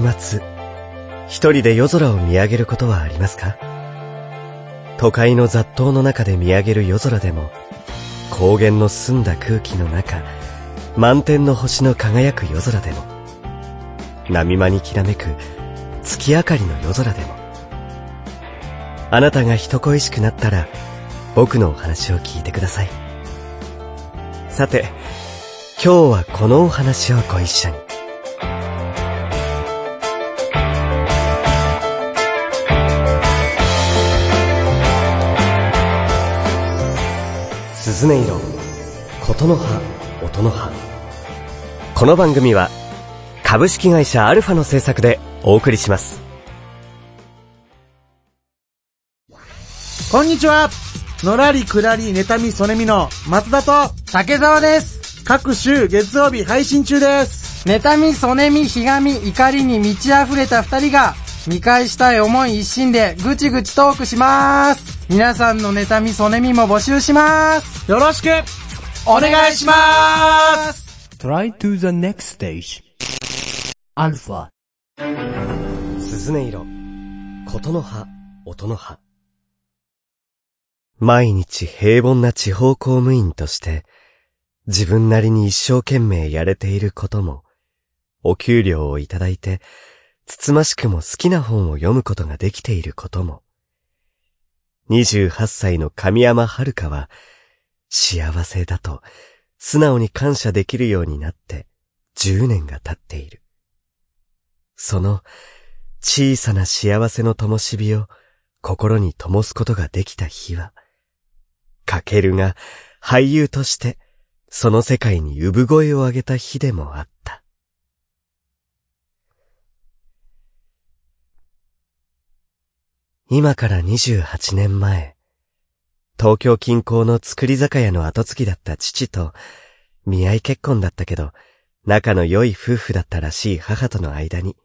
週末、一人で夜空を見上げることはありますか？都会の雑踏の中で見上げる夜空でも、高原の澄んだ空気の中、満天の星の輝く夜空でも、波間にきらめく月明かりの夜空でも、あなたが人恋しくなったら、僕のお話を聞いてください。さて、今日はこのお話をご一緒に。鈴音色、琴の葉、音の葉。この番組は、株式会社アルファの制作でお送りします。こんにちはのらりくらり妬みそねみの松田と竹澤です。各週月曜日配信中です。妬みそねみひがみ怒りに満ち溢れた二人が見返したい思い一心でぐちぐちトークします。皆さんの妬みそねみも募集します。よろしくお願いします !Try to the next stage. アルファ。鈴音色、琴の葉、音の葉。毎日平凡な地方公務員として、自分なりに一生懸命やれていることも、お給料をいただいて、つつましくも好きな本を読むことができていることも、28歳の神山遥は、幸せだと素直に感謝できるようになって10年が経っている。その小さな幸せの灯火を心に灯すことができた日は、かけるが俳優としてその世界に産声を上げた日でもあった。今から28年前、東京近郊の作り酒屋の後継ぎだった父と、見合い結婚だったけど、仲の良い夫婦だったらしい母との間に、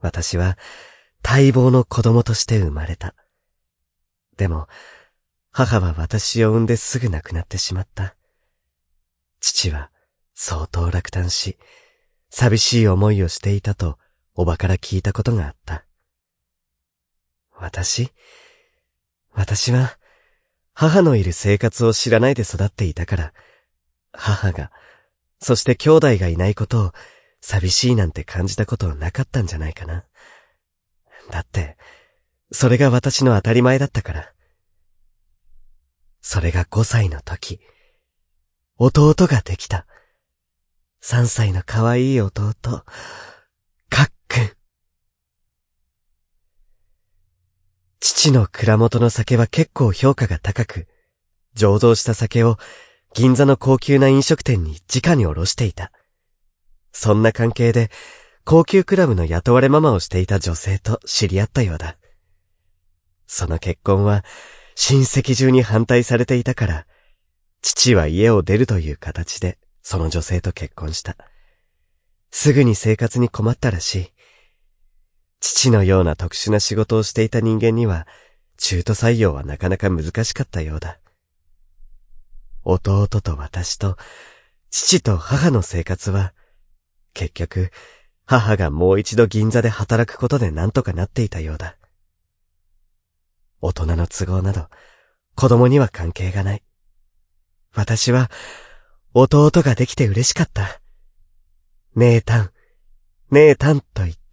私は待望の子供として生まれた。でも、母は私を産んですぐ亡くなってしまった。父は相当落胆し、寂しい思いをしていたと、おばから聞いたことがあった。私？私は、母のいる生活を知らないで育っていたから、母が、そして兄弟がいないことを寂しいなんて感じたことなかったんじゃないかな。だって、それが私の当たり前だったから。それが5歳の時、弟ができた。3歳の可愛い弟、かっくん。父の蔵元の酒は結構評価が高く、醸造した酒を銀座の高級な飲食店に直におろしていた。そんな関係で、高級クラブの雇われママをしていた女性と知り合ったようだ。その結婚は、親戚中に反対されていたから、父は家を出るという形で、その女性と結婚した。すぐに生活に困ったらしい。父のような特殊な仕事をしていた人間には、中途採用はなかなか難しかったようだ。弟と私と、父と母の生活は、結局、母がもう一度銀座で働くことで何とかなっていたようだ。大人の都合など、子供には関係がない。私は、弟ができて嬉しかった。姉たん、姉たんと言って、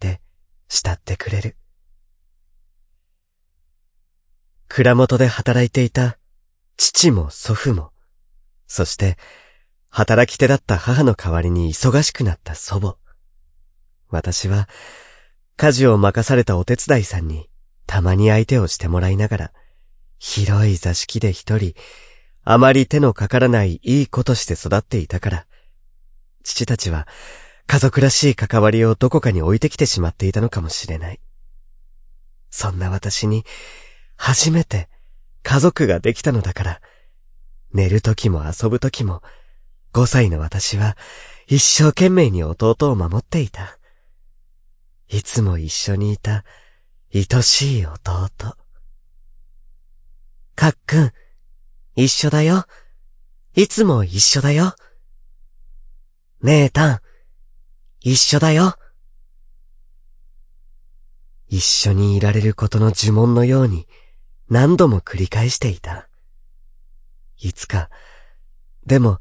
慕ってくれる。蔵元で働いていた父も祖父も、そして働き手だった母の代わりに忙しくなった祖母。私は家事を任されたお手伝いさんにたまに相手をしてもらいながら、広い座敷で一人、あまり手のかからないいい子として育っていたから、父たちは家族らしい関わりをどこかに置いてきてしまっていたのかもしれない。そんな私に、初めて家族ができたのだから、寝る時も遊ぶ時も、5歳の私は一生懸命に弟を守っていた。いつも一緒にいた愛しい弟。かっくん、一緒だよ。いつも一緒だよ。姉たん、一緒だよ。一緒にいられることの呪文のように何度も繰り返していた。いつか、でも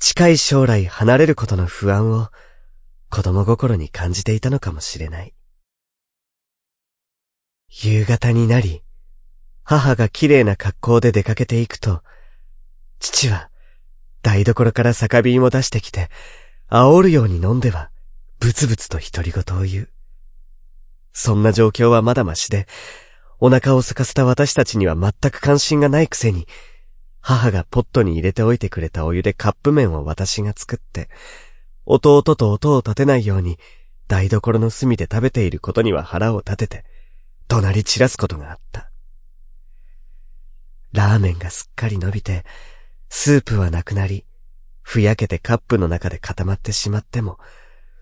近い将来離れることの不安を子供心に感じていたのかもしれない。夕方になり、母が綺麗な格好で出かけていくと、父は台所から酒瓶を出してきて、煽るように飲んでは、ブツブツと独り言を言う。そんな状況はまだましで、お腹を空かせた私たちには全く関心がないくせに、母がポットに入れておいてくれたお湯でカップ麺を私が作って、弟と音を立てないように台所の隅で食べていることには腹を立てて、怒鳴り散らすことがあった。ラーメンがすっかり伸びて、スープはなくなり、ふやけてカップの中で固まってしまっても、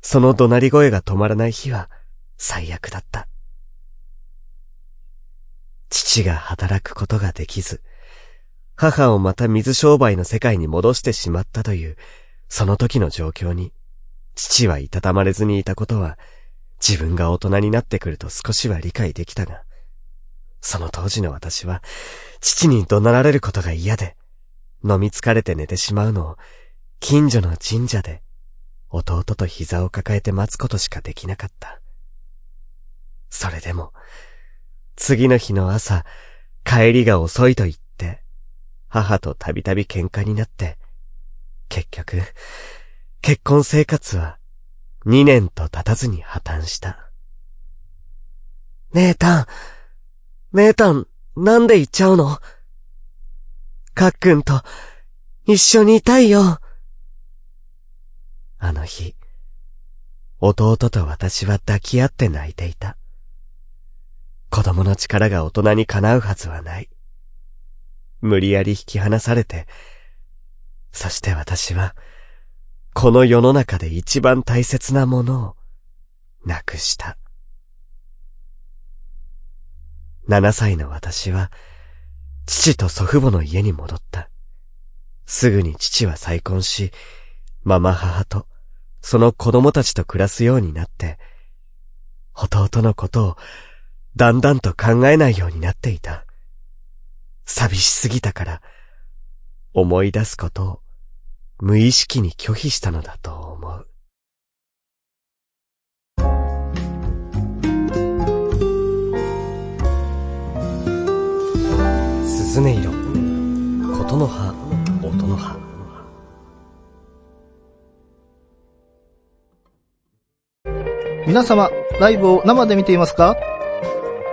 その怒鳴り声が止まらない日は最悪だった。父が働くことができず、母をまた水商売の世界に戻してしまったという、その時の状況に、父はいたたまれずにいたことは、自分が大人になってくると少しは理解できたが、その当時の私は、父に怒鳴られることが嫌で、飲み疲れて寝てしまうのを、近所の神社で、弟と膝を抱えて待つことしかできなかった。それでも、次の日の朝、帰りが遅いと言って、母とたびたび喧嘩になって、結局、結婚生活は2年と経たずに破綻した。姉たん、姉たん、なんで行っちゃうの？かっくんと一緒にいたいよ。あの日、弟と私は抱き合って泣いていた。子供の力が大人にかなうはずはない。無理やり引き離されて、そして私は、この世の中で一番大切なものを、なくした。七歳の私は、父と祖父母の家に戻った。すぐに父は再婚し、ママ母と、その子供たちと暮らすようになって、弟のことをだんだんと考えないようになっていた。寂しすぎたから、思い出すことを無意識に拒否したのだと思う。鈴音色、琴の葉、音の葉。皆様、ライブを生で見ていますか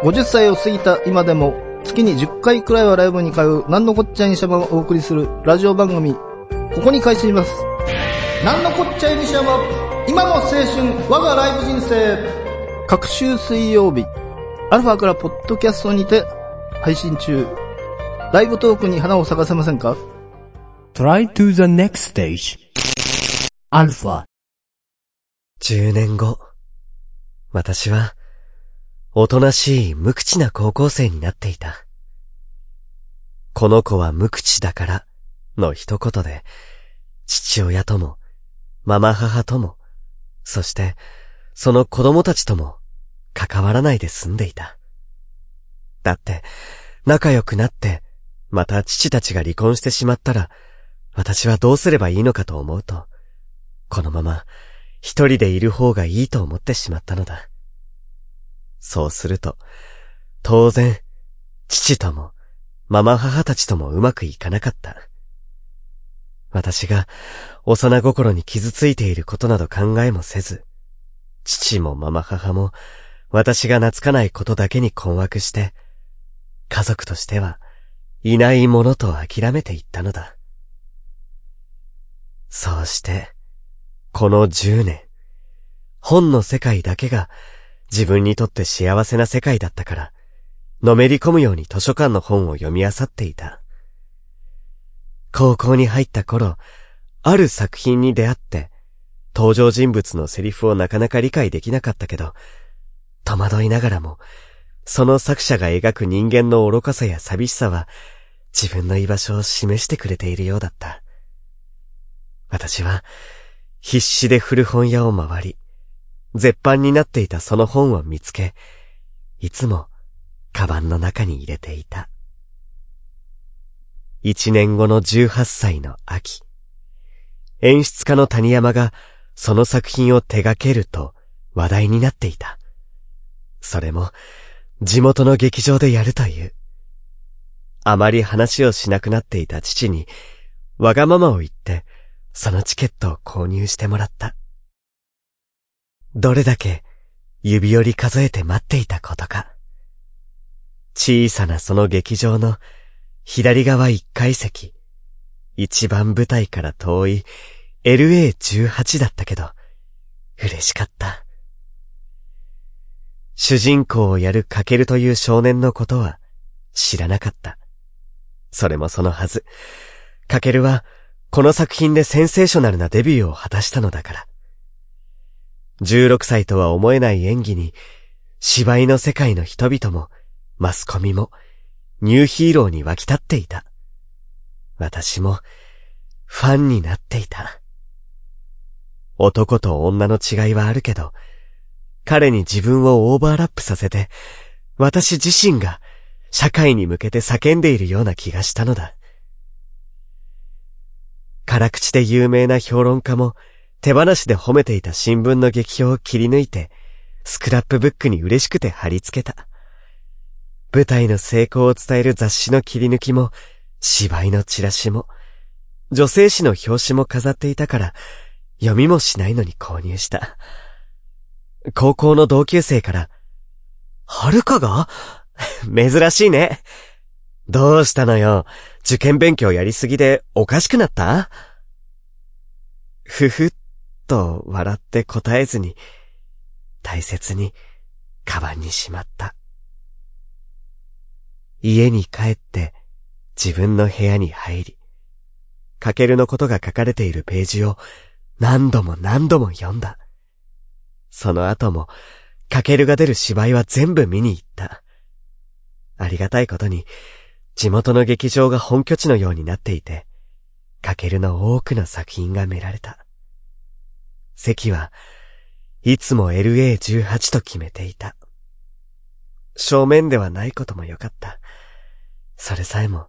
?50 歳を過ぎた今でも、月に10回くらいはライブに通う、なんのこっちゃいにしゃばをお送りするラジオ番組、ここに開始します。なんのこっちゃいにしゃば、今の青春、我がライブ人生。各週水曜日、アルファからポッドキャストにて配信中。ライブトークに花を咲かせませんか？Try to the next stage. アルファ。10年後、私は、おとなしい無口な高校生になっていた。この子は無口だから、の一言で、父親とも、ママ母とも、そして、その子供たちとも、関わらないで済んでいた。だって、仲良くなって、また父たちが離婚してしまったら、私はどうすればいいのかと思うと、このまま、一人でいる方がいいと思ってしまったのだ。そうすると、当然、父とも、ママ母たちともうまくいかなかった。私が幼心に傷ついていることなど考えもせず、父もママ母も私が懐かないことだけに困惑して、家族としてはいないものと諦めていったのだ。そうして、この十年、本の世界だけが自分にとって幸せな世界だったから、のめり込むように図書館の本を読み漁っていた。高校に入った頃、ある作品に出会って、登場人物のセリフをなかなか理解できなかったけど、戸惑いながらも、その作者が描く人間の愚かさや寂しさは、自分の居場所を示してくれているようだった。私は、必死で古本屋を回り、絶版になっていたその本を見つけ、いつもカバンの中に入れていた。一年後の18歳の秋、演出家の谷山がその作品を手掛けると話題になっていた。それも地元の劇場でやるという。あまり話をしなくなっていた父にわがままを言ってそのチケットを購入してもらった。どれだけ指折り数えて待っていたことか。小さなその劇場の左側一階席、一番舞台から遠い LA18 だったけど、嬉しかった。主人公をやるかけるという少年のことは知らなかった。それもそのはず。かけるはこの作品でセンセーショナルなデビューを果たしたのだから。16歳とは思えない演技に、芝居の世界の人々も、マスコミも、ニューヒーローに沸き立っていた。私も、ファンになっていた。男と女の違いはあるけど、彼に自分をオーバーラップさせて、私自身が社会に向けて叫んでいるような気がしたのだ。辛口で有名な評論家も手放しで褒めていた新聞の劇評を切り抜いて、スクラップブックに嬉しくて貼り付けた。舞台の成功を伝える雑誌の切り抜きも、芝居のチラシも、女性誌の表紙も飾っていたから、読みもしないのに購入した。高校の同級生から、はるかが珍しいね。どうしたのよ？受験勉強やりすぎでおかしくなった？ふふっと笑って答えずに、大切にカバンにしまった。家に帰って自分の部屋に入り、かけるのことが書かれているページを何度も何度も読んだ。その後も、かけるが出る芝居は全部見に行った。ありがたいことに、地元の劇場が本拠地のようになっていて、かけるの多くの作品が見られた。席はいつも LA18 と決めていた。正面ではないこともよかった。それさえも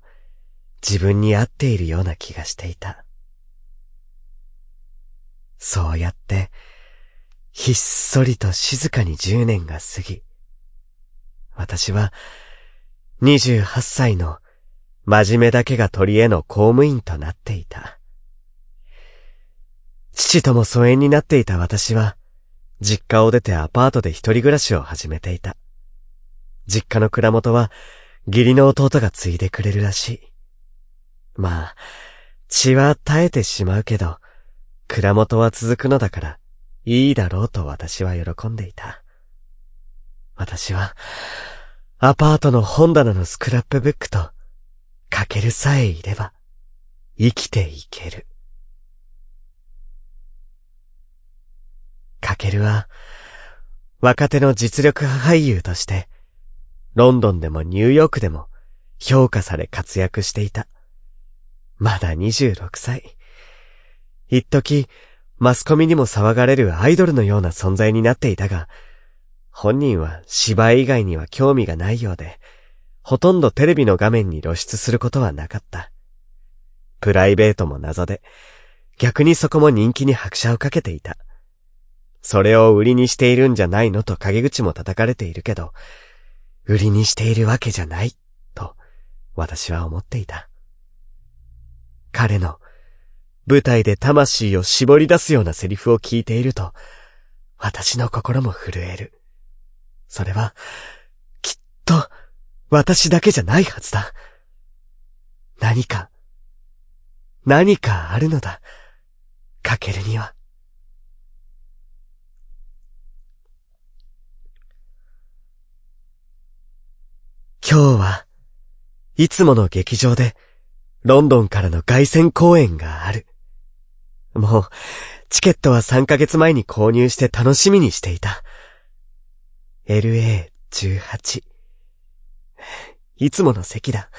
自分に合っているような気がしていた。そうやって、ひっそりと静かに10年が過ぎ、私は28歳の真面目だけが取り柄の公務員となっていた。父とも疎遠になっていた私は、実家を出てアパートで一人暮らしを始めていた。実家の蔵元は、義理の弟が継いでくれるらしい。まあ、血は絶えてしまうけど、蔵元は続くのだから、いいだろうと私は喜んでいた。私は、アパートの本棚のスクラップブックと、かけるさえいれば、生きていける。かけるは、若手の実力派俳優として、ロンドンでもニューヨークでも評価され活躍していた。まだ26歳。一時、マスコミにも騒がれるアイドルのような存在になっていたが、本人は芝居以外には興味がないようで、ほとんどテレビの画面に露出することはなかった。プライベートも謎で、逆にそこも人気に拍車をかけていた。それを売りにしているんじゃないのと陰口も叩かれているけど、売りにしているわけじゃない、と私は思っていた。彼の舞台で魂を絞り出すようなセリフを聞いていると、私の心も震える。それは、きっと、私だけじゃないはずだ。何か、何かあるのだ。かけるには。今日は、いつもの劇場で、ロンドンからの凱旋公演がある。もう、チケットは3ヶ月前に購入して楽しみにしていた。LA18。いつもの席だ。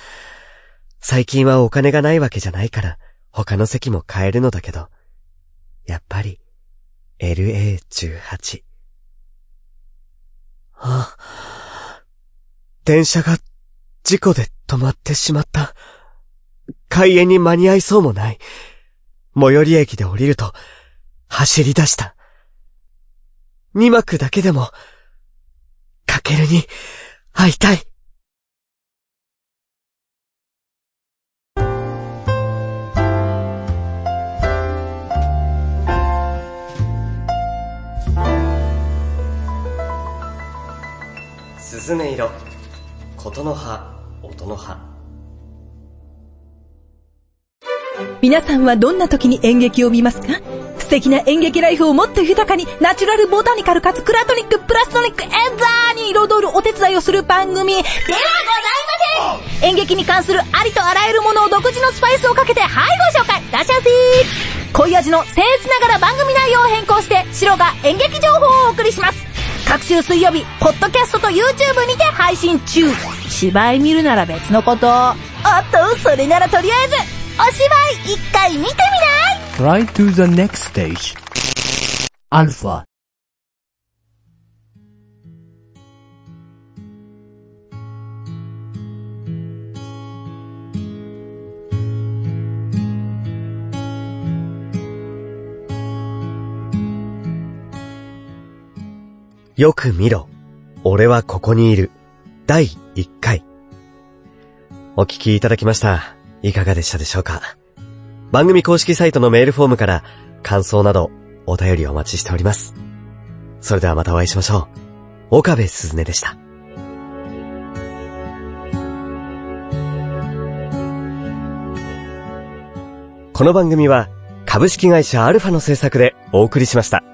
最近はお金がないわけじゃないから、他の席も買えるのだけど、やっぱり、LA18。あ、電車が事故で止まってしまった。開園に間に合いそうもない。最寄り駅で降りると、走り出した。二幕だけでも、かけるに会いたい。鈴音色、琴の葉、音の葉。皆さんはどんな時に演劇を見ますか？素敵な演劇ライフをもっと豊かに、ナチュラルボタニカルかつクラトニックプラストニックエンザーに彩るお手伝いをする番組ではございません演劇に関するありとあらゆるものを独自のスパイスをかけて、はいご紹介いらっしゃい濃い味の僭越ながら番組内容を変更して、白が演劇情報をお送りします。各週水曜日、ポッドキャストと YouTube にて配信中。芝居見るなら別のこと。おっと、それならとりあえず、お芝居一回見てみない？Try to the next stage. Alpha. よく見ろ。俺はここにいる。第1回。お聞きいただきました。いかがでしたでしょうか番組公式サイトのメールフォームから感想などお便りお待ちしております。それではまたお会いしましょう。岡部すずねでした。この番組は株式会社アルファの制作でお送りしました。